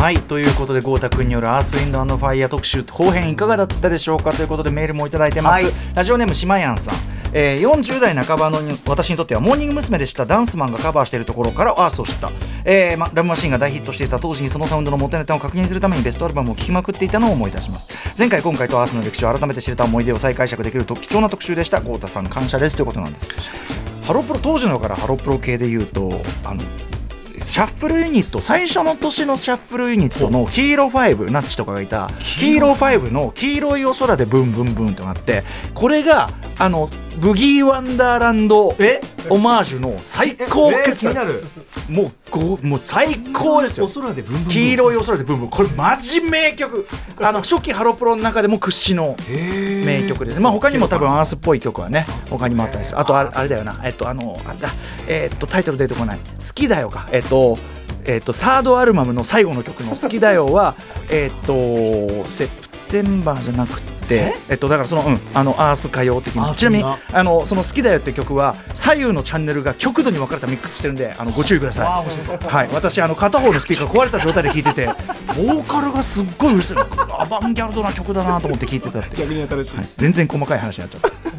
はいということで豪太君による「アースウィンドファイヤー」特集後編いかがだったでしょうかということでメールもいただいてます、はい。ラジオネームしまやん。さんえー、40代半ばの私にとってはモーニング娘。でした。ダンスマンがカバーしているところからアースを知った、えーま、ラブマシーンが大ヒットしていた当時にそのサウンドの元ネタを確認するためにベストアルバムを聴きまくっていたのを思い出します。前回今回とアースの歴史を改めて知れた思い出を再解釈できると貴重な特集でした豪太さん感謝ですということなんです。ハロプロ当時のからハロプロ系で言うとあのシャッフルユニット最初の年のシャッフルユニットのヒーロー5ナッチとかがいたヒーロー5の黄色いお空でブンブンブンとなってこれがあのブギーワンダーランドえ？オマージュの最高え傑作もうごもう最高ですよ。黄色いお空でブンブン。これマジ名曲。あの初期ハロプロの中でも屈指の名曲です、まあ他にも多分アースっぽい曲はね他にもあったりする。あとああれだよな。えっとあのあれだ。えっとタイトル出てこない「好きだよか」えっとえっとサードアルバムの最後の曲の「好きだよは」えっとセプテンバーじゃなくてえ？っとだからそのうんあのアース歌謡的あにちなみにあのその「好きだよ」って曲は左右のチャンネルが極度に分かれたミックスしてるんであのご注意ください。はい、私あの片方のスピーカー壊れた状態で聴いててボーカルがすっごいうるアバンギャルドな曲だなと思って聴いてたって、全然細かい話になっちゃった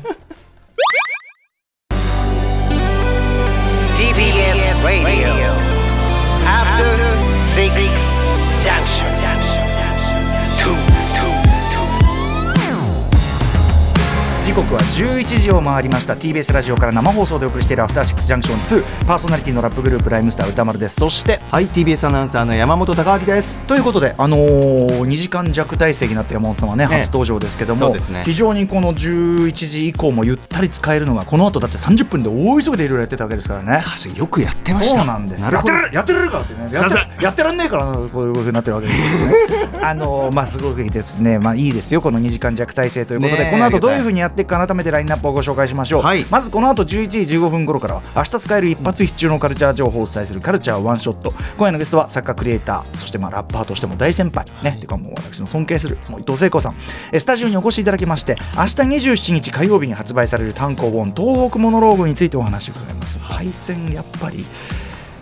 時刻は11時を回りました。TBS ラジオから生放送でお送りしている「アフターシックスジャンクション2」パーソナリティのラップグループライムスター歌丸です。そしてはい TBS アナウンサーの山本貴明です。ということで、あのー、2時間弱体制になった山本さんはね、ね。初登場ですけども、ね。非常にこの11時以降もゆったり使えるのがこの後だって30分で大急ぎでいろいろやってたわけですからね。よくやってました。そうなんですやってるやってるかってね。やってさやってらんねえからなこういうふうになってるわけですけどね。あのまあすごくいいですね。まあいいですよこの2時間弱体制ということで、ねえこの後どういうふうにやっていくか改めてラインナップをご紹介しましょう、はい。まずこの後11時15分頃からは明日使える一発必中のカルチャー情報をお伝えするカルチャーワンショット。今夜のゲストは作家クリエイターそしてまあラッパーとしても大先輩。ねてかもう私の尊敬するもう伊藤聖子さん。えスタジオにお越しいただきまして明日27日火曜日に発売される単行本東北モノローグについてお話を伺います。配線やっぱり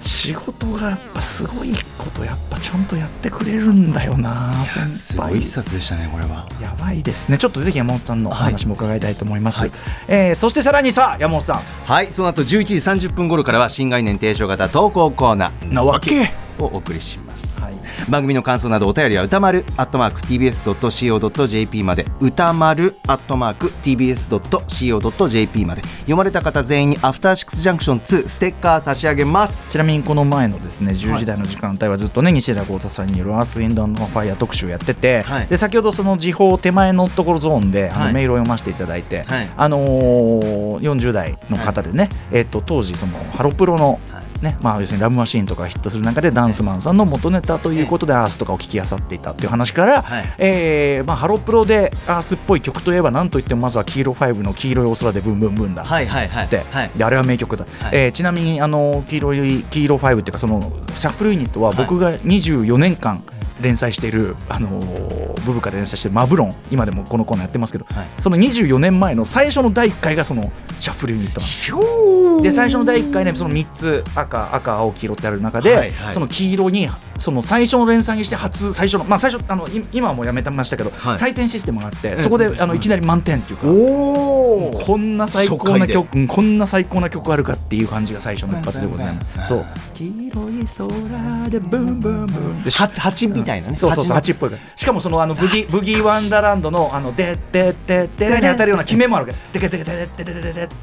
仕事がやっぱすごいことやっぱちゃんとやってくれるんだよな先輩。すごい一冊でしたねこれは。やばいですね。ちょっとぜひ山本さんのお話も伺いたいと思います、はい。えーそしてさらにさ山本さん。はいその後11時30分頃からは新概念提唱型投稿コーナー。なわけをお送りします、はい。番組の感想などお便りは歌丸アットマーク TBS.CO.JP まで。歌丸アットマーク TBS.CO.JP まで読まれた方全員にアフターシックスジャンクション2ステッカー差し上げます。ちなみにこの前のですね10時台の時間帯はずっとね西田豪太さんによる「アース・ウィンド・ファイヤー」特集をやってて、はい。で先ほどその時報手前のところゾーンで、あのはい。メールを読ませていただいて、はい。あのー、40代の方でね、えっと当時そのハロプロの、ねまあ、要するにラブマシーンとかがヒットする中でダンスマンさんの元ネタということでアースとかを聞き漁っていたっていう話から、はい。えーまあ、ハロプロでアースっぽい曲といえば何といってもまずは黄色5の黄色いお空でブンブンブンだはいはいはいつって、はい。であれは名曲だ、はい。えーちなみにあの黄色い黄色5っていうかそのシャッフルユニットは僕が24年間連載している、あのーブブカで連載してるマブロン今でもこのコーナーやってますけど、はい。その24年前の最初の第1回がそのシャッフルユニットなんですで最初の第1回ねその3つ赤赤青黄色ってある中で、はいはい。その黄色にその最初の連載にして初最初のまあ最初あのい今はもうやめてましたけど、はい。採点システムがあってそこであのいきなり満点っていうか。おおこんな最高な曲うんこんな最高な曲あるかっていう感じが最初の一発でございます。そう。黄色い空でブンブンブン。では蜂みたいなね。そうそうそう。蜂蜂っぽいしかもそのあのブギブギーワンダーランドのあのででででに当たるような決めもあるからでけでけででででででって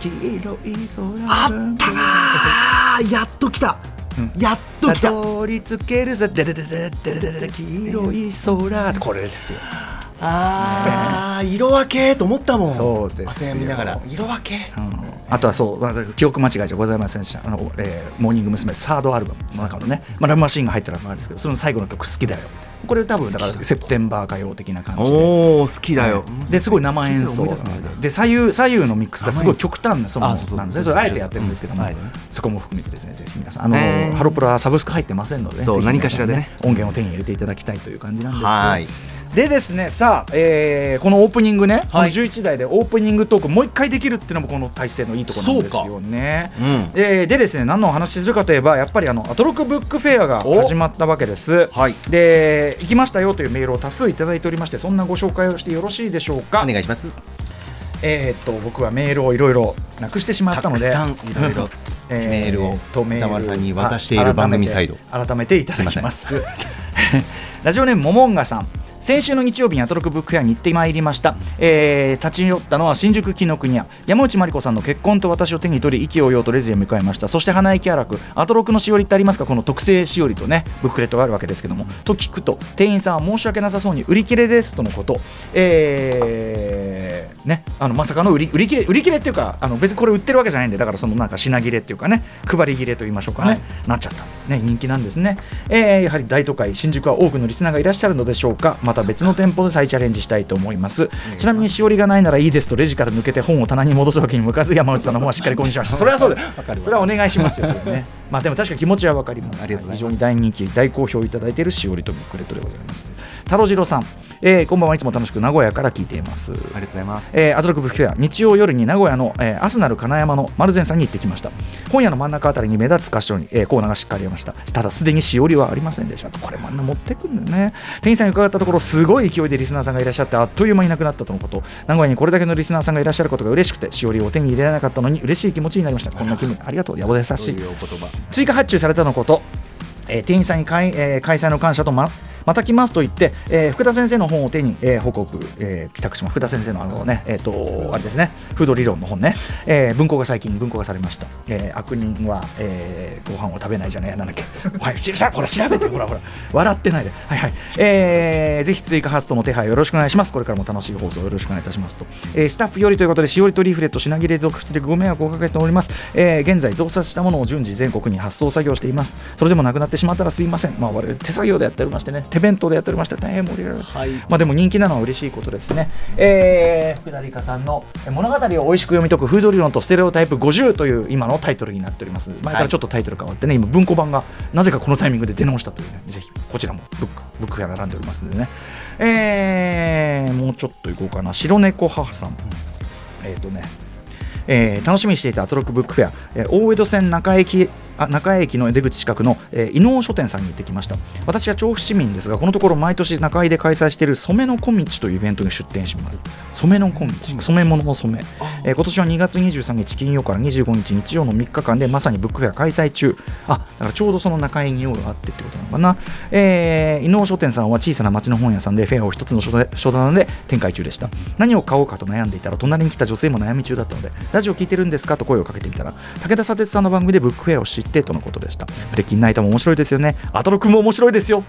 黄色い空あったなーやっと来た、やっと来た取り付けるぜでででででででで黄色い空これですよ。あー色分けと思ったもん。そうです見ながら。色分け。うん。あとはそう、まあ、記憶間違いじゃございませんでした。あの、えーモーニング娘。サードアルバム。の中のね、まあ、ラブマシーンが入ったらあれですけどその最後の曲好きだよ。これ多分だから。セプテンバー歌謡的な感じで。おお好きだよ、ですごい生演奏。で左右左右のミックスがすごい極端なそのなんですね。それあえてやってるんですけども、はい。そこも含めてですねぜひ皆さん。あの、ハロプロはサブスク入ってませんので、ね、何かしらでね。音源を手に入れていただきたいという感じなんですよ。はいでですねさあ、えーこのオープニングね、このはい11台でオープニングトークもう一回できるっていうのもこの体制のいいところなんですよね。うんえーでですね何のお話しするかといえばやっぱりあのアトロックブックフェアがお始まったわけです。はいで行きましたよというメールを多数いただいておりましてそんなご紹介をしてよろしいでしょうか。お願いしますえーっと僕はメールをいろいろなくしてしまったので。たくさんいろいろ えーメールを歌丸さんに渡している番組サイド改めて改めていただきます ラジオネームももんがさん先週の日曜日にアトロックブックフェアに行ってまいりました、えー立ち寄ったのは新宿紀ノ国屋。山内まりこさんの結婚と私を手に取り意気揚々とレジへ向かいました。そして花息荒くアトロックのしおりってありますか？この特製しおりとねブックレットがあるわけですけども。と聞くと店員さんは申し訳なさそうに売り切れですとのこと。えーねあのまさかの売り売り切れ売り切れっていうかあの別にこれ売ってるわけじゃないんでだからそのなんか品切れっていうかね配り切れと言いましょうかね、はい。なっちゃったね人気なんですね、えーやはり大都会新宿は多くのリスナーがいらっしゃるのでしょうか。また別の店舗で再チャレンジしたいと思います。ちなみにしおりがないならいいですとレジから抜けて本を棚に戻すわけに向 かず山内さんの方はしっかり購入しましたそれはそうです。それはお願いしますよ。それね。まあでも確かに気持ちはわかります。ありがとうございます。非常に大人気大好評いただいているしおりとブックレットでございます。太郎次郎さん、えーこんばんはいつも楽しく名古屋から聞いています。ありがとうございます。えーアトロックブックフェア日曜夜に名古屋の、えーアスナル金山の丸善さんに行ってきました。本屋の真ん中あたりに目立つ箇所に、えーコーナーがしっかりました。ただすでにしおりはありませんでした。これまんな持ってくんだよね。店員さんに伺ったところすごい勢いでリスナーさんがいらっしゃってあっという間にいなくなったとのこと。名古屋にこれだけのリスナーさんがいらっしゃることが嬉しくてしおりを手に入れられなかったのに嬉しい気持ちになりました。こんな気分。ありがとう。やぼ優しい。追加発注されたのこと、えー店員さんに開,、えー開催の感謝とままた来ますと言って、えー福田先生の本を手に、えー報告、えー帰宅します。福田先生のあのね、えー、とあれですね。フード理論の本ね、えー文庫が最近文庫化されました、えー悪人は、えーご飯を食べないじゃないやなんだっけ。はいししほら調べてほらほら。笑ってないで。はいはい、えーぜひ追加発送の手配よろしくお願いします。これからも楽しい放送よろしくお願いいたしますと、えースタッフよりということでしおりとリーフレット品切れ続出でご迷惑をおかけしております、えー現在増刷したものを順次全国に発送作業しています。それでもなくなってしまったらすいません。まあ我々手作業でやっておりましてね。手弁当でやっておりまして大変盛り上がる、まあでも人気なのは嬉しいことですね。えー福田理香さんのえー物語を美味しく読み解くフード理論とステレオタイプ50という今のタイトルになっております。前からちょっとタイトル変わってね今文庫版がなぜかこのタイミングで出直したというねぜひこちらもブックブックフェア並んでおりますんでね。えーもうちょっといこうかな。白猫母さん。えっ、とねえー楽しみにしていたアトロックブックフェア、えー大江戸線中駅あ中江駅の出口近くの、えー、伊能書店さんに行ってきました。私は調布市民ですがこのところ毎年中井で開催している染めの小道というイベントに出店します。染めの小道。染め物の染め、えー今年は2月23日金曜から25日日曜の3日間でまさにブックフェア開催中。あだからちょうどその中井に用があってってことなのかな、えー、伊能書店さんは小さな町の本屋さんでフェアを一つの書店書棚で展開中でした。何を買おうかと悩んでいたら隣に来た女性も悩み中だったのでラジオ聞いてるんですかと声をかけてみたら武田砂鉄さんの番組でブックフェアを知ってとのことでした。ブレッキンナイトも面白いですよね。アトロクも面白いですよ。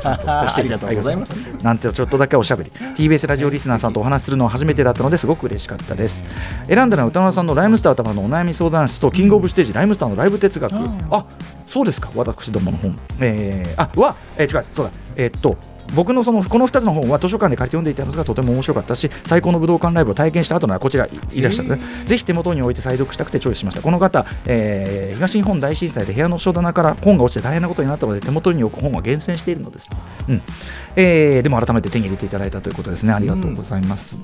ちゃんと押してありがとうございます。なんてちょっとだけおしゃべり。TBS ラジオリスナーさんとお話しするのは初めてだったのですごく嬉しかったです。選んだのは歌丸さんのライムスター歌丸のお悩み相談室とキングオブステージライムスターのライブ哲学。あそうですか。私どもの本。えー、あは、えー、違うそうだ。えーっと僕のそのこの2つの本は図書館で借りて読んでいたのがとても面白かったし最高の武道館ライブを体験した後のはこちらいいらっしゃる、ぜひ手元に置いて再読したくてチョイスしました。この方、えー東日本大震災で部屋の書棚から本が落ちて大変なことになったので手元に置く本は厳選しているのです、うん。えーでも改めて手に入れていただいたということですね。ありがとうございます、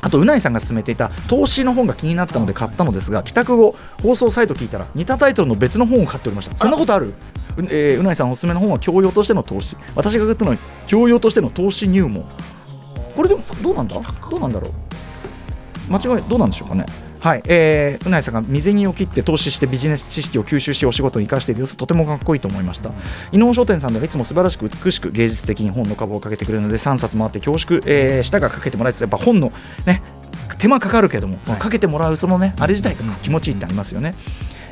あとうないさんが勧めていた投資の本が気になったので買ったのですが帰宅後放送サイト聞いたら似たタイトルの別の本を買っておりました。そんなことある？う,、えーうないさんおすすめの本は教養としての投資。私が買ったのは教養としての投資入門。これでもどうなんだ？どうなんだろう？間違いどうなんでしょうかね？はい、えー、うないさんが未銭を切って投資してビジネス知識を吸収しお仕事に生かしている様子とてもかっこいいと思いました。伊能商店さんではいつも素晴らしく美しく芸術的に本の株をかけてくれるので3冊もあって恐縮、えー、舌がかけてもらいつつやっぱ本のね手間かかるけども、かけてもらうそのねあれ自体が気持ちいいってありますよね、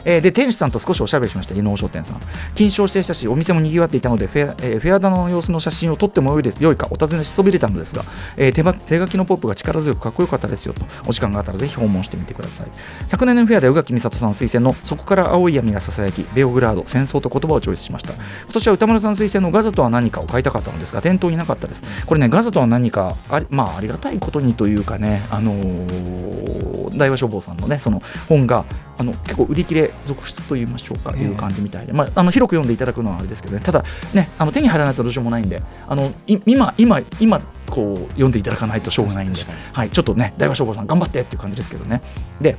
えーで店主さんと少しおしゃべりしました。伊能商店さん。金賞していたしお店もにぎわっていたのでフェア,、えーフェア棚の様子の写真を撮ってもよいです良いかお尋ねしそびれたのですが、えー手手書きのポップが力強くかっこよかったですよとお時間があったらぜひ訪問してみてください。昨年のフェアで宇垣美里さん推薦のそこから青い闇がささやきベオグラード戦争と言葉をチョイスしました。今年は歌丸さん推薦のガザとは何かを買いたかったのですが店頭になかったです。これねガザとは何かありまあありがたいことにというかねあのー大和書房さんのねその本があの結構売り切れ続出と言いましょうか、いう感じみたいで、まあ、あの広く読んでいただくのはあれですけどねただねあの手に入らないとどうしようもないんであのい今今今こう読んでいただかないとしょうがないんで、はい、ちょっとね大和書房さん頑張ってっていう感じですけどね。で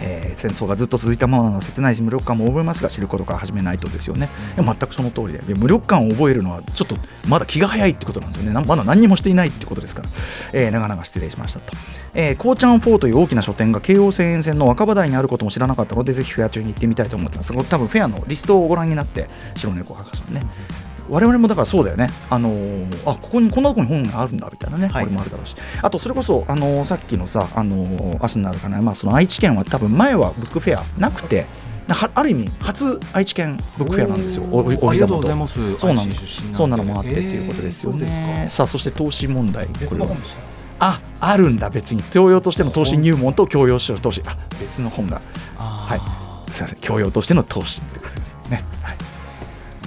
えー戦争がずっと続いたままなのは切ないし無力感も覚えますが知ることから始めないとですよね、いや全くその通りで。で無力感を覚えるのはちょっとまだ気が早いってことなんですよね。なまだ何にもしていないってことですから、えー長々失礼しましたと、えー、こうちゃん4という大きな書店が京王線沿線の若葉台にあることも知らなかったのでぜひフェア中に行ってみたいと思ってます。これ多分フェアのリストをご覧になって白猫博士さんね我々もだからそうだよね、あのーあここにこんなとこに本があるんだみたいなね、はい。これもあるだろうし、あとそれこそ、あのーさっきのさ、あのー明日になるかな、まあ、その愛知県は多分前はブックフェアなくて、はある意味、初愛知県ブックフェアなんですよ、おおお膝元。とうございます。そうなんそんなのもあってっていうことですよ。ね。さあ、そして投資問題、これは。ああるんだ、別に。教養としての投資入門と教養としての投資、あ別の本が、はい、すみません、教養としての投資でございますね。はい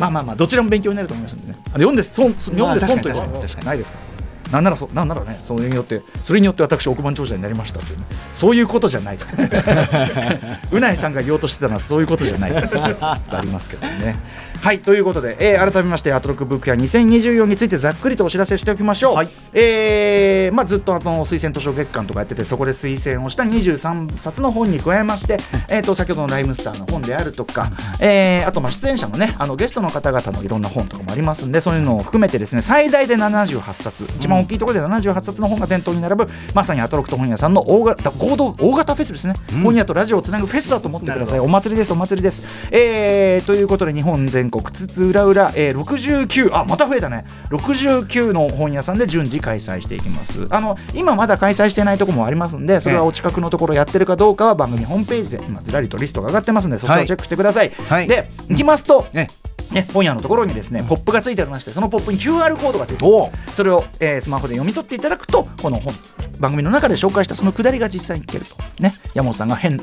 まあまあまあどちらも勉強になると思いますんでね。あの読んで損読んで損ということはないですから。なんならそなんならねそれによってそれによって私億万長者になりましたというねそういうことじゃない。うないさんが言おうとしてたのはそういうことじゃない ありますけどね。はいということで、えー改めましてアトロックブックや2024についてざっくりとお知らせしておきましょう。はい。えーまあずっとあの推薦図書月間とかやっててそこで推薦をした23冊の本に加えまして、えーと先ほどのライムスターの本であるとか、えーあとまあ出演者のねあのゲストの方々のいろんな本とかもありますんでそういうのを含めてですね最大で78冊一番大きいところで78冊の本が店頭に並ぶまさにアトロックと本屋さんの大型合同大型フェスですね、本屋とラジオをつなぐフェスだと思ってください。お祭りですお祭りです、えーということで日本全国津々浦々、えー、69あまた増えたね。69の本屋さんで順次開催していきます。あの今まだ開催してないところもありますんでそれはお近くのところやってるかどうかは番組ホームページで今ずらりとリストが上がってますんでそちらをチェックしてください、はい。で行きますと、えね、本屋のところにですねポップがついておりましてそのポップに QR コードがついてそれを、えースマホで読み取っていただくとこの本番組の中で紹介したそのくだりが実際に聞けると。ね。山本さんが変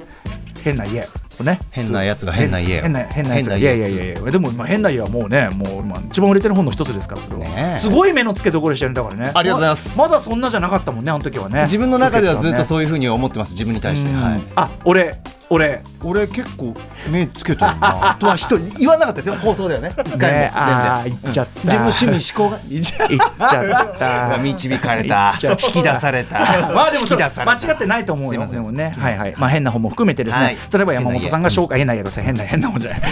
変な家をね。変なやつが変な家を変な変なやつが。いやいやいやいや。でもまあ変な家はもうねもう今一番売れてる本の一つですからそれは、ねえ。すごい目の付けどころでしたよねだからね。ありがとうございます。ままだそんなじゃなかったもんねあの時はね。自分の中ではずっとうそういうふうに思ってます自分に対して、うん。はい、あ俺俺。俺結構目つけてるな。とは人言わなかったですよ放送ではね。一回も。ねあー全然。言っちゃった。自分の趣味思考が。言っちゃった。導かれた。引き出された。まあでも間違ってないと思うよ。でもね。はいはい。まあ変な本も含めてですね、はい。例えば山本さんが紹介変な家が変な変な本じゃない。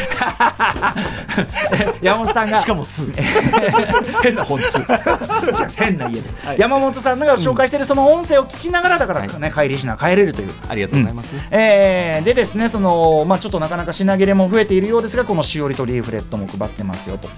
山本さんが。しかも2 変な本2違う変な家です。山本さんが紹介しているその音声を聞きながらだからね、帰りしな帰れるという。ありがとうございます、えーでですねその、まあ、ちょっとなかなか品切れも増えているようですがこのしおりとリーフレットも配ってますよと。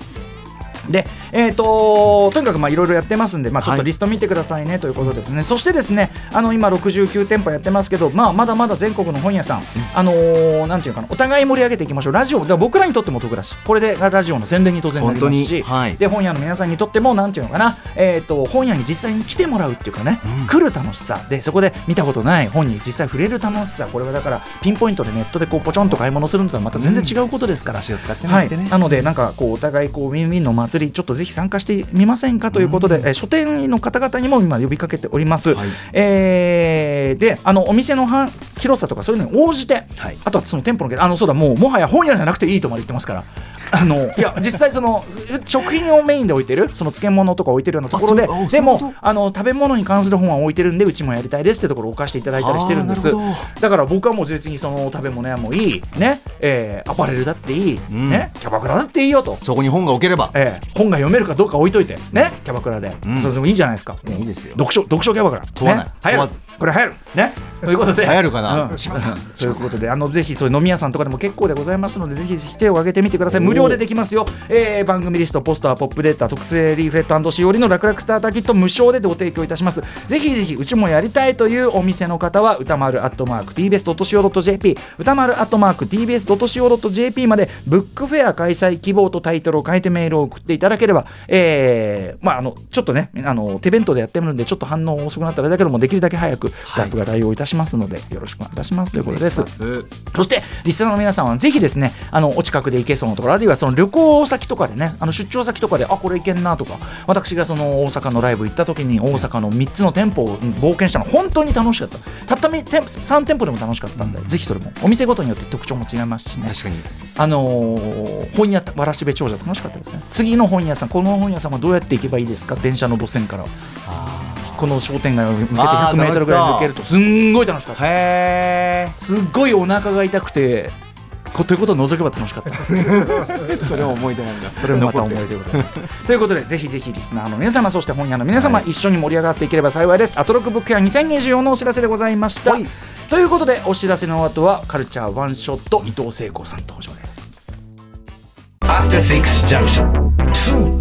で、えー、ととにかくまあいろいろやってますんで、まあ、ちょっとリスト見てくださいねということですね、そしてですねあの今69店舗やってますけど、まあ、まだまだ全国の本屋さん、あのーなんていうかなお互い盛り上げていきましょう。ラジオら僕らにとっても得だしこれでラジオの宣伝に当然なりますし、はい。で本屋の皆さんにとってもなんていうのかな、えー、と本屋に実際に来てもらうっていうかね、来る楽しさ。でそこで見たことない本に実際触れる楽しさ。これはだからピンポイントでネットでこうポチョンと買い物するのとはまた全然違うことですから、足を使ってもらってね。はい、なのでなんかこうお互いこうウィンウィンの祭りちょっとぜひ参加してみませんかということで、えー書店の方々にも今呼びかけております、はい。えーであのお店のは広さとかそういうのに応じて、はい。あとはその店舗のあのそうだもうもはや本屋じゃなくていいとまで言ってますから。あのいや実際その食品をメインで置いてるその漬物とか置いてるようなところででもあの食べ物に関する本は置いてるんでうちもやりたいですってところを置かせていただいたりしてるんです。だから僕はもう別にその食べ物屋もいいね、えーアパレルだっていい、ん。ねキャバクラだっていいよと。そこに本が置ければ。ええ本が読めるかどうか置いといて。ね？キャバクラで、ん。それでもいいじゃないですか。いいですよ。読書読書キャバクラ。問わない。ね、流行るこれ流行る。ね？ということで。流行るかな？うん、ということであのぜひそういう飲み屋さんとかでも結構でございますのでぜひぜひ手を挙げてみてください。無料でできますよ、えー番組リストポスターポップデータ特製リーフレットしおりの楽々スターターキット無償でご提供いたします。ぜひぜひうちもやりたいというお店の方は歌丸アットマーク TBS.CO.JP 歌丸アットマーク TBS.CO.JP までブックフェア開催希望とタイトルを書いてメールを送ってっていただければ、えーまあ、あのちょっとねあの手弁当でやってみるんでちょっと反応遅くなったらだけどもできるだけ早くスタッフが対応いたしますので、よろしくお願いいたしますということです。そしてリスナーの皆さんはぜひですねあのお近くで行けそうなところあるいはその旅行先とかでねあの出張先とかであこれ行けんなとか私がその大阪のライブ行った時に大阪の3つの店舗を冒険したの本当に楽しかった。たったみ店3店舗でも楽しかったんで、ぜひそれも。お店ごとによって特徴も違いますしね。確かに。あのー本屋わらしべ長者楽しかったですね。次の本屋さんこの本屋さんはどうやって行けばいいですか？電車の路線から。この商店街を向けてあー 100m ぐらい抜けるとすんごい楽しかった。へすっごいお腹が痛くてこということを除けば楽しかった。え それは思い出なんだ。それもまた思い出でございます。ということでぜひぜひリスナーの皆様そして本屋の皆様、一緒に盛り上がっていければ幸いです。アトロックブックや2024のお知らせでございました、はい。ということでお知らせの後はカルチャーワンショット伊藤聖子さん登場です。After Six Junction. 是。